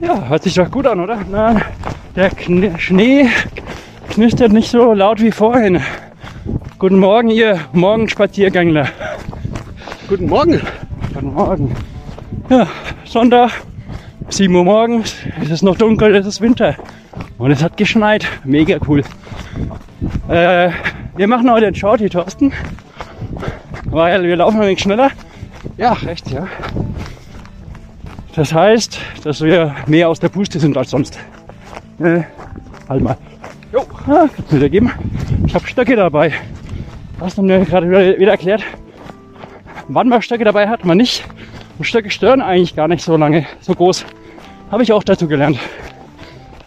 Ja, hört sich doch gut an, oder? Na, der Kn Schnee knistert nicht so laut wie vorhin. Guten Morgen, ihr Morgenspaziergängler. Guten Morgen. Guten Morgen. Ja, Sonntag, 7 Uhr morgens, es ist noch dunkel, es ist Winter. Und es hat geschneit. Mega cool. Äh, wir machen heute einen Shorty, Thorsten. Weil wir laufen ein wenig schneller. Ja, rechts, ja. Das heißt, dass wir mehr aus der Puste sind als sonst. Äh, halt mal. Jo, ah, kannst wieder geben. Ich habe Stöcke dabei. Hast du mir gerade wieder, wieder erklärt, wann man Stöcke dabei hat, man nicht. Und Stöcke stören eigentlich gar nicht so lange, so groß. Habe ich auch dazu gelernt.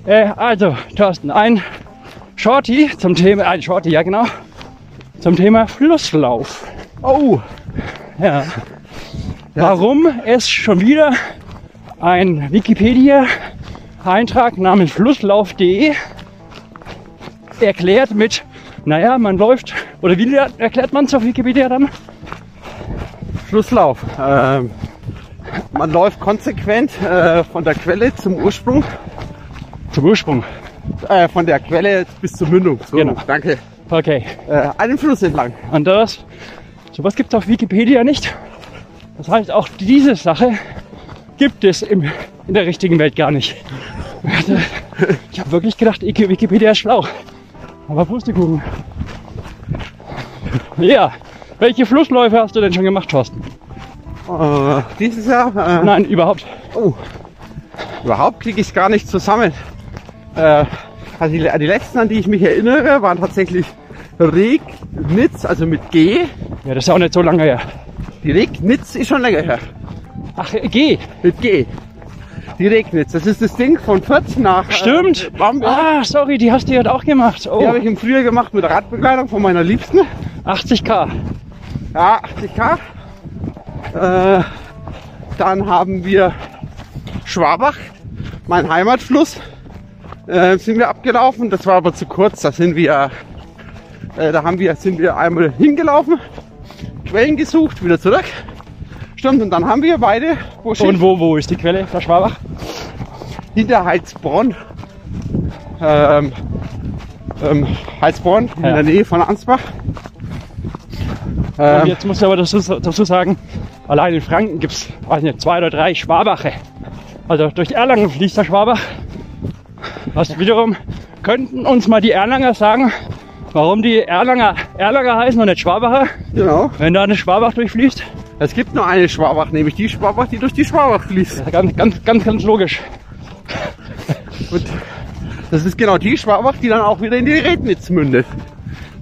Äh, also, Thorsten, ein Shorty zum Thema, ein Shorty, ja genau, zum Thema Flusslauf. Oh, Ja. Warum es schon wieder ein Wikipedia-Eintrag namens flusslauf.de erklärt mit, naja, man läuft, oder wie erklärt man es auf Wikipedia dann? Flusslauf. Ähm, man läuft konsequent äh, von der Quelle zum Ursprung, Zum Ursprung. äh, von der Quelle bis zur Mündung. So, Genau. danke. Okay. Äh, einen Fluss entlang. Und das, sowas gibt es auf Wikipedia nicht. Das heißt, auch diese Sache gibt es im, in der richtigen Welt gar nicht. Ich habe wirklich gedacht, Wiki- Wikipedia ist schlau. Aber Pustekuchen. Ja, welche Flussläufe hast du denn schon gemacht, Thorsten? Äh, dieses Jahr, äh, Nein, überhaupt. oh, überhaupt kriege ich es gar nicht zusammen. Äh, also die, die letzten, an die ich mich erinnere, waren tatsächlich Regnitz, also mit G. Ja, das ist ja auch nicht so lange her. Die Regnitz ist schon länger her. Ach, äh, geh. Mit G. Die Regnitz. Das ist das Ding von Fürth nach Stimmt. Äh, Bamberg. Ah, sorry, die hast du ja auch gemacht. Die Oh, habe ich im Frühjahr gemacht mit Radbekleidung von meiner Liebsten. 80k. Ja, 80k. Äh, dann haben wir Schwabach, mein Heimatfluss, äh, sind wir abgelaufen. Das war aber zu kurz. Da sind wir, äh, da haben wir, sind wir einmal hingelaufen, Quellen gesucht, wieder zurück. Stimmt, und dann haben wir beide Busche Und wo, wo ist die Quelle? Der Schwabach? hinter Heilsbronn. Ähm, ähm, Heilsbronn, in Ja. der Nähe von Ansbach. Und Ähm, jetzt muss ich aber dazu, dazu sagen, allein in Franken gibt es, zwei oder drei Schwabache. Also durch Erlangen fließt der Schwabach. Was wiederum, könnten uns mal die Erlanger sagen, warum die Erlanger Erlanger heißen und nicht Schwabacher, genau. wenn da eine Schwabach durchfließt? Es gibt nur eine Schwabach, nämlich die Schwabach, die durch die Schwabach fließt. Ja, Ganz, ganz, ganz, ganz logisch. Und das ist genau die Schwabach, die dann auch wieder in die Rednitz mündet.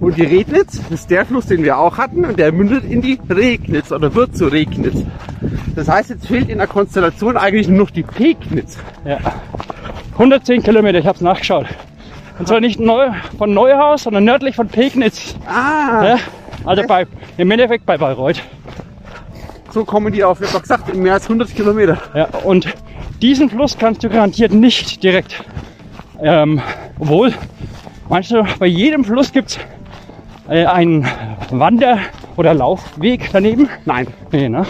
Und die Rednitz ist der Fluss, den wir auch hatten, und der mündet in die Regnitz oder wird zu Regnitz. Das heißt, jetzt fehlt in der Konstellation eigentlich nur noch die Pegnitz. Ja. 110 Kilometer, ich habe es nachgeschaut. Und zwar nicht neu, von Neuhaus, sondern nördlich von Pegnitz. Ah, Ja? Also bei, im Endeffekt bei Bayreuth. So kommen die auf, doch gesagt, mehr als 100 Kilometer. Ja, und diesen Fluss kannst du garantiert nicht direkt. Ähm, obwohl, meinst du, bei jedem Fluss gibt's äh, einen Wander- oder Laufweg daneben? Nein, Nee, ne?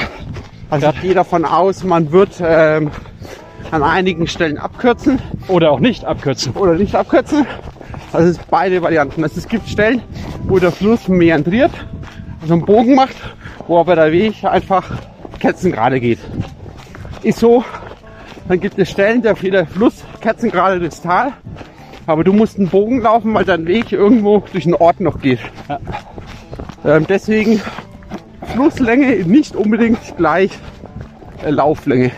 also ich gehe davon aus, man wird ähm, an einigen Stellen abkürzen Oder auch nicht abkürzen. oder nicht abkürzen. Also es ist beide Varianten. Also es gibt Stellen, wo der Fluss meandriert, also einen Bogen macht, wo aber der Weg einfach kerzengerade geht. Ist so. Dann gibt es Stellen, da fährt der Fluss kerzengerade durchs Tal, aber du musst einen Bogen laufen, weil dein Weg irgendwo durch einen Ort noch geht. Ja. Ähm, deswegen Flusslänge nicht unbedingt gleich äh, Lauflänge.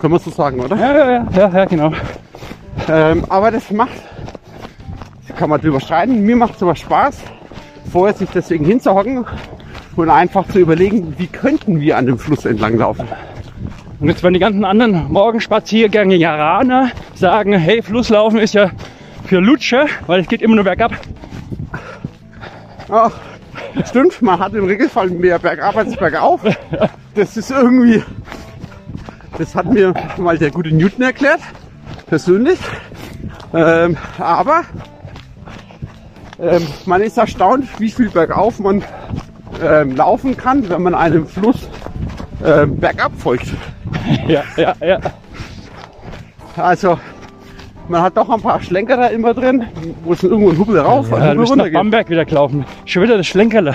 Können wir so sagen, oder? Ja, ja, ja, ja, ja genau. Ähm, aber das macht, kann man drüber streiten, mir macht es aber Spaß, vorher sich deswegen hinzuhocken und einfach zu überlegen, wie könnten wir an dem Fluss entlang laufen. Und jetzt werden die ganzen anderen Morgenspaziergänge Jaraner sagen, hey, Flusslaufen ist ja für Lutscher, weil es geht immer nur bergab. Ach, stimmt, man hat im Regelfall mehr bergab als bergauf. Das ist irgendwie, das hat mir mal der gute Newton erklärt, persönlich. Ähm, aber ähm, man ist erstaunt, wie viel bergauf man ähm, laufen kann, wenn man einem Fluss ähm, bergab folgt. Ja, ja, ja. Also, man hat doch ein paar Schlenkerer immer drin, wo es irgendwo ein Hubbel rauf Ja, du Hubbel nach runter geht. Bamberg wieder gelaufen. Schon wieder das Schlenkerler.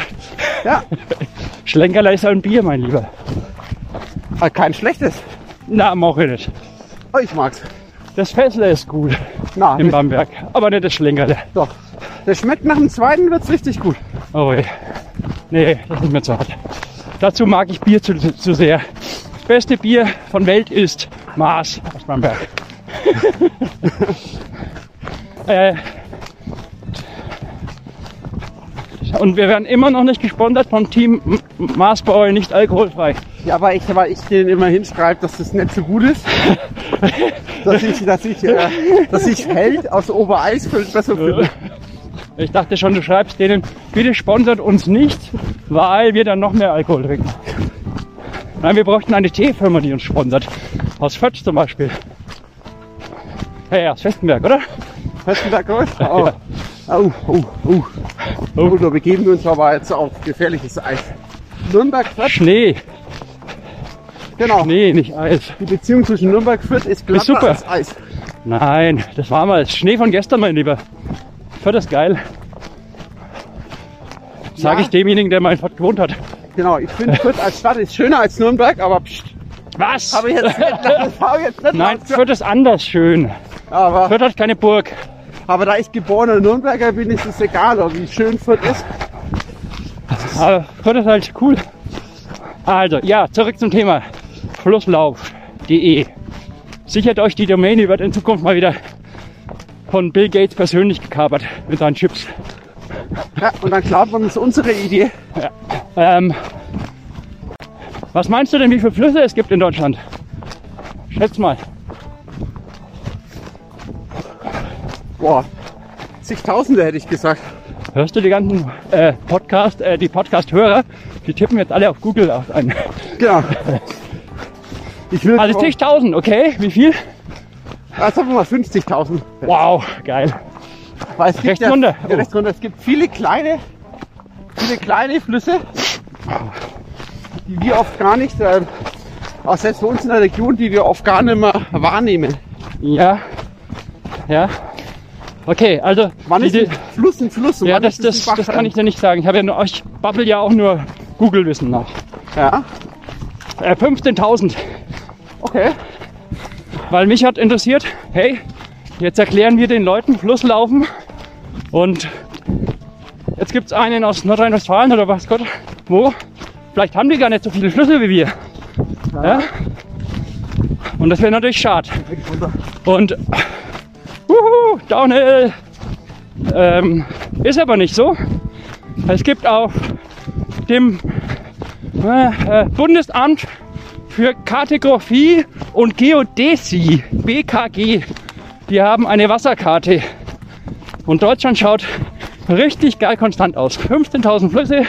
Ja, Schlenkerler ist ein Bier, mein Lieber. aber kein schlechtes. Na, mach ich nicht. Oh, ich mag's. Das Fessler ist gut Na, in Bamberg, aber nicht das Schlenkerler. doch. Das schmeckt nach dem zweiten, wird's richtig gut. Oh weh. Nee, das ist nicht mehr zu hart. Dazu mag ich Bier zu, zu sehr. Das beste Bier von Welt ist Maß aus Bamberg. äh, und wir werden immer noch nicht gesponsert vom Team M- Maß bei euch nicht alkoholfrei. Ja, aber ich, weil ich denen immer hinschreibe, dass das nicht so gut ist. dass ich, dass ich, äh, dass ich Held aus Obereisfeld besser finde. Ich dachte schon, du schreibst denen, bitte sponsert uns nicht, weil wir dann noch mehr Alkohol trinken. Nein, wir bräuchten eine Teefirma, die uns sponsert. Aus Fötsch zum Beispiel. Ja, ja, aus Festenberg, oder? Festenberg Golf? Oh. Oh, oh, oh. Oh, da begeben wir uns aber jetzt auf gefährliches Eis. Nürnberg Fürth, Schnee. genau. Schnee, nicht Eis. Die Beziehung zwischen Nürnberg Fürth ist glatter super. als Eis. Nein, das war mal Schnee von gestern, mein Lieber. Fürth ist geil. Sag Ja. ich demjenigen, der mal in Fürth gewohnt hat. Genau, ich finde Fürth als Stadt ist schöner als Nürnberg, aber pst, Was? habe ich jetzt nicht, das habe ich jetzt nicht Nein, Fürth ist anders schön. aber, Fürth hat keine Burg. aber da ich geborener Nürnberger bin, ist es egal, wie schön Fürth ist. Aber Fürth ist halt cool. Also, ja, zurück zum Thema. Flusslauf.de. Sichert euch die Domain, die wird in Zukunft mal wieder von Bill Gates persönlich gekapert mit seinen Chips. Ja, und dann klaut man uns unsere Idee. Ähm, was meinst du denn, wie viele Flüsse es gibt in Deutschland? Schätz mal. Boah, zigtausende hätte ich gesagt. Hörst du die ganzen äh, Podcast, äh, die Podcast-Hörer? Die tippen jetzt alle auf Google auf ein. Genau. Ich will Also zigtausend, okay? Wie viel? Ah, sagen wir mal 50.000. Wow, geil. Weil es gibt Rechts runter. Ja, rechts runter. Es gibt viele kleine, viele kleine Flüsse, die wir oft gar nicht, äh, auch selbst bei uns in der Region, die wir oft gar nicht mehr wahrnehmen. Ja. Ja. Okay, also. Wann ist diese- ein Fluss ein Fluss? ja, das, das, das kann ich dir nicht sagen. Ich habe ja nur, ich babbel ja auch nur Google-Wissen nach. Ja, Äh, 15.000. okay. Weil mich hat interessiert, hey, jetzt erklären wir den Leuten Flusslaufen und jetzt gibt es einen aus Nordrhein-Westfalen oder was Gott, wo, vielleicht haben die gar nicht so viele Flüsse wie wir. Ja? Und das wäre natürlich schade. Und wuhu, Downhill ähm, ist aber nicht so. Es gibt auf dem äh, äh, Bundesamt für Kartografie und Geodäsie, BKG, die haben eine Wasserkarte. Und Deutschland schaut richtig geil konstant aus. 15.000 Flüsse,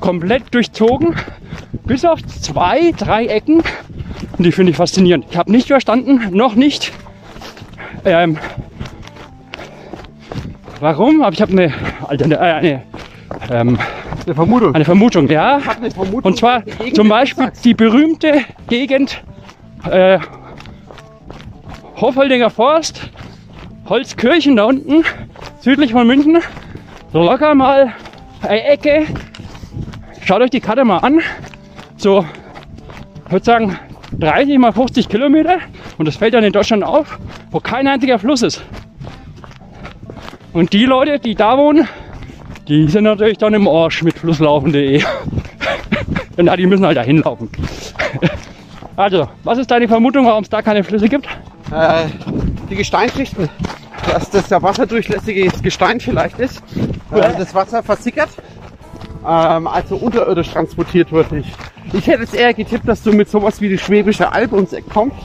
komplett durchzogen, bis auf zwei, drei Ecken. Und die finde ich faszinierend. Ich habe nicht verstanden, noch nicht, ähm, warum, aber ich habe eine, Altern- äh, eine, ähm, Eine Vermutung. eine Vermutung, ja. Eine Vermutung. Und zwar zum Beispiel die berühmte Gegend äh, Hofholdinger Forst, Holzkirchen da unten, südlich von München. So locker mal eine Ecke. Schaut euch die Karte mal an. So, ich würde sagen 30 mal 50 Kilometer. Und das fällt dann in Deutschland auf, wo kein einziger Fluss ist. Und die Leute, die da wohnen, die sind natürlich dann im Arsch mit flusslaufen.de. Na, die müssen halt dahin laufen. Also, was ist deine Vermutung, warum es da keine Flüsse gibt? Äh, die Gesteinsschichten. Dass das der wasserdurchlässige Gestein vielleicht ist. Äh, das Wasser versickert. Ähm, also unterirdisch transportiert wird. Ich, ich hätte jetzt eher getippt, dass du mit sowas wie die Schwäbische Alb ums Eck kommst.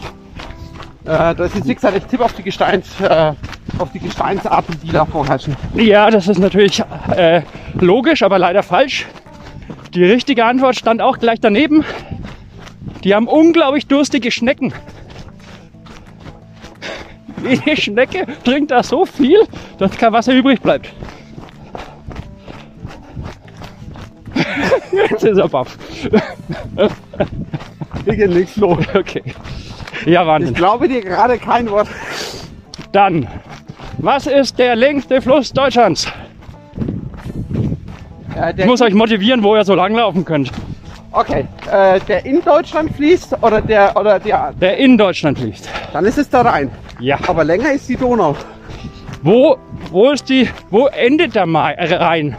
Äh, das ist gesagt, ich tippe auf die Gesteins, äh, auf die Gesteinsarten, die da vorherrschen. Ja, das ist natürlich äh, logisch, aber leider falsch. Die richtige Antwort stand auch gleich daneben. Die haben unglaublich durstige Schnecken. Jede Schnecke trinkt da so viel, dass kein Wasser übrig bleibt. Jetzt ist er baff. Hier geht nichts los. Okay. Ja, Ich Wahnsinn. glaube dir gerade kein Wort. Dann, was ist der längste Fluss Deutschlands? Äh, Ich muss euch motivieren, wo ihr so langlaufen könnt. okay, äh, der in Deutschland fließt oder der oder der. Der in Deutschland fließt. Dann ist es der Rhein. Ja. Aber länger ist die Donau. Wo, wo ist die, wo endet der äh, Rhein?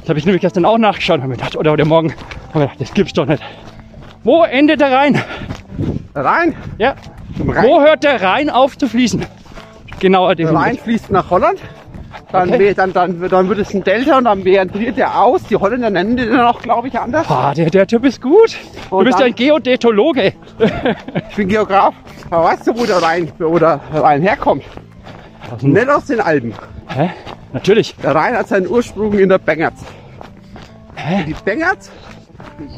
Das habe ich nämlich gestern auch nachgeschaut und mir gedacht, oder heute Morgen, habe mir gedacht, das gibt's doch nicht. Wo endet der Rhein? Der Rhein. Ja. Rhein. Wo hört der Rhein auf zu fließen? Genauer Der Rhein fließt nach Holland. Dann, Okay. wär- dann, dann, dann wird es ein Delta und dann meandriert der aus. Die Holländer nennen den dann auch, glaube ich, anders. Ah, der, der Typ ist gut. Du Und bist dann- ein Geodätologe. Ich bin Geograf. Aber weißt du, wo der Rhein, wo der Rhein herkommt? Aus dem- Nicht aus den Alpen. Hä? Natürlich. Der Rhein hat seinen Ursprung in der Bengerz. Hä? Die Bengerz,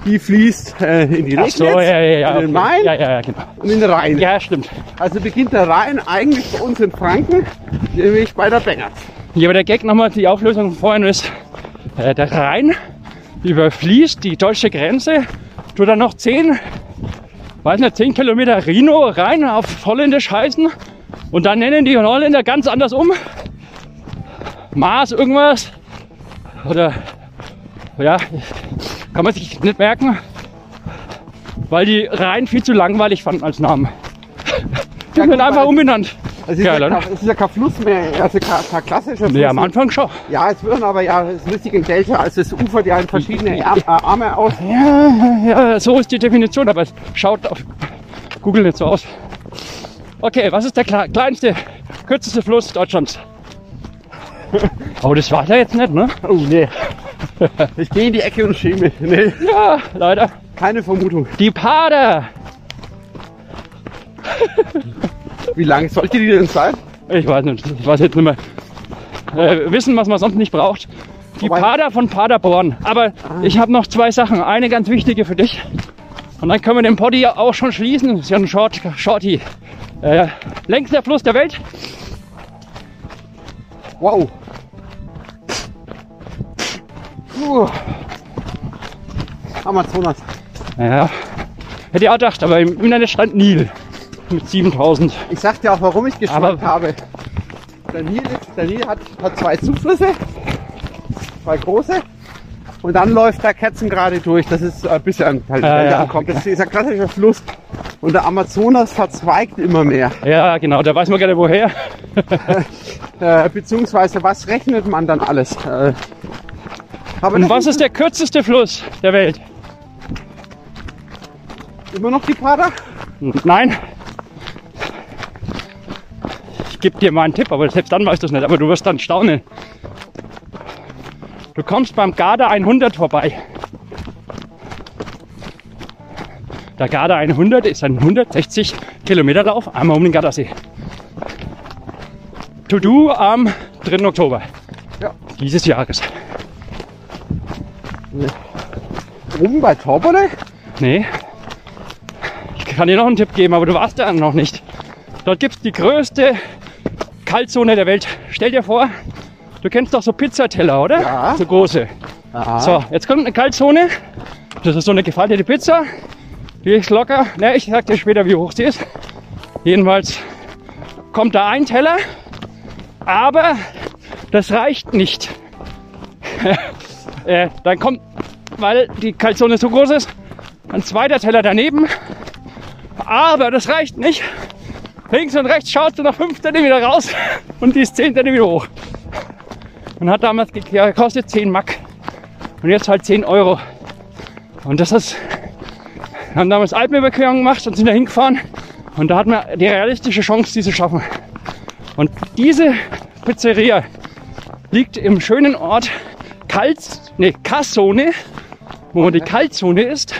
die fließt äh, in die Regnitz, so, ja, ja, ja. in den okay. Main Ja, ja, ja, genau. und in den Rhein. Ja, stimmt. Also beginnt der Rhein eigentlich bei uns in Franken, nämlich bei der Bengerz. Hier aber der Gag nochmal, die Auflösung vorhin ist, äh, der Rhein überfließt die deutsche Grenze, tut dann noch 10, weiß nicht, 10 Kilometer Rhino rein auf Holländisch heißen und dann nennen die Holländer ganz anders um. Maß irgendwas oder ja, kann man sich nicht merken, weil die Rhein viel zu langweilig fanden als Namen. Die Ja, haben den einfach umbenannt. Es ist, ja, kein- es ist ja kein Fluss mehr, also kein, kein klassischer Fluss. Nee, am Anfang schon. Ja, es wird aber ja, es ist ein Delta, also es ufert ja in verschiedene äh, Arme aus. Ja, ja, so ist die Definition, aber es schaut auf Google nicht so aus. Okay, was ist der kle- kleinste, kürzeste Fluss Deutschlands? Oh, das war der jetzt nicht, ne? Oh nee. Ich gehe in die Ecke und schäme. Nee, Ja, leider. keine Vermutung. Die Pader. Wie lang sollte die denn sein? Ich weiß nicht, ich weiß jetzt nicht mehr. Äh, wissen, was man sonst nicht braucht. Die Wobei- Pader von Paderborn. Aber ich habe noch zwei Sachen. Eine ganz wichtige für dich. Und dann können wir den Poddy auch schon schließen. Das ist ja ein Short, Shorty. Äh, längster Fluss der Welt. Wow. Uh. Amazonas. Ja, hätte ich auch gedacht, aber im Internet stand Nil mit 7000. Ich sag dir auch, warum ich geschmeckt Aber- habe. Der Nil, ist, der Nil hat, hat zwei Zuflüsse, zwei große. Und dann läuft der Kerzen gerade durch. Das ist ein bisschen halt, Ah, ja. ankommt. Das ist ein klassischer Fluss. Und der Amazonas verzweigt immer mehr. Ja, genau, da weiß man gerne woher. Äh, beziehungsweise, was rechnet man dann alles? Aber Und was ist der kürzeste Fluss der Welt? immer noch die Pader? Nein. Ich gebe dir mal einen Tipp, aber selbst dann weißt du es nicht, aber du wirst dann staunen. Du kommst beim Garda 100 vorbei. Der Garda 100 ist ein 160 Kilometer Lauf einmal um den Gardasee. To do am 3. Oktober Ja. dieses Jahres. Oben bei Torbole? Nee. Ich kann dir noch einen Tipp geben, aber du warst da noch nicht. Dort gibt es die größte Kaltzone der Welt. Stell dir vor, du kennst doch so Pizzateller, oder? Ja. So große. Aha. So, jetzt kommt eine Kaltzone. Das ist so eine gefaltete Pizza. Die ist locker. Ne, ich sag dir später, wie hoch sie ist. Jedenfalls kommt da ein Teller, aber das reicht nicht. äh, dann kommt, weil die Kaltzone so groß ist, ein zweiter Teller daneben. Aber das reicht nicht. Links und rechts schaut du noch 5 cm raus und die ist 10 cm hoch. Und hat damals ge- gekostet 10 Mack. Und jetzt halt 10 Euro. Und das ist, wir haben damals Alpenüberquerung gemacht und sind da hingefahren. Und da hatten wir die realistische Chance, die zu schaffen. Und diese Pizzeria liegt im schönen Ort Kalt, nee, Kassone, wo die Kaltzone ist.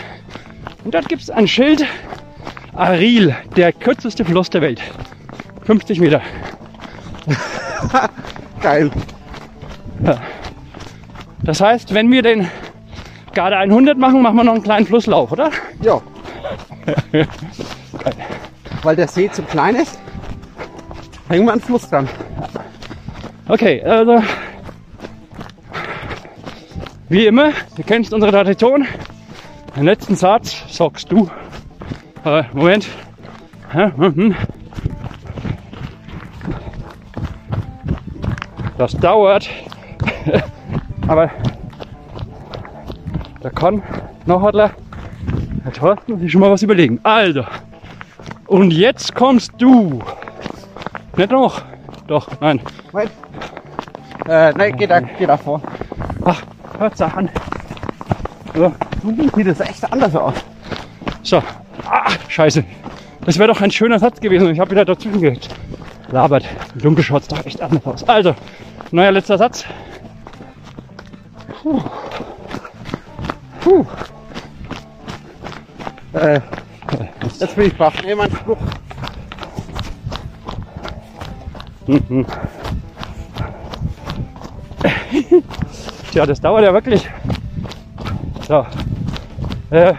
Und dort gibt es ein Schild, Aril, der kürzeste Fluss der Welt. 50 Meter. Geil. Das heißt, wenn wir den Garde 100 machen, machen wir noch einen kleinen Flusslauf, oder? Ja. Weil der See zu klein ist, hängen wir an den Fluss dran. Okay, also wie immer, du kennst unsere Tradition. Den letzten Satz sagst du. Äh, Moment, mhm. Das dauert. Aber da kann noch Adler, der Thorsten sich schon mal was überlegen. Also, und jetzt kommst du. Nicht noch? Doch, nein. Moment. Äh, nein, geh da, geh da vor. Ach, hört's an. So, Sieht das echt anders aus. so. Ah, scheiße. Das wäre doch ein schöner Satz gewesen. Ich habe wieder dazwischen gelabert. Dunkel schaut's doch echt anders aus. Also, neuer letzter Satz. Puh. Äh, jetzt bin ich baff. Nee, mein Spruch. Tja, das dauert ja wirklich. So. Äh,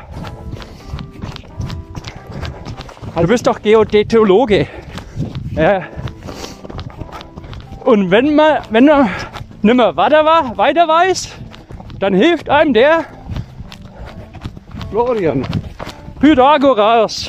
du bist doch Geodätologe. Ja. Und wenn man, wenn man nicht mehr weiter, wa- weiter weiß, dann hilft einem der Florian. Pythagoras.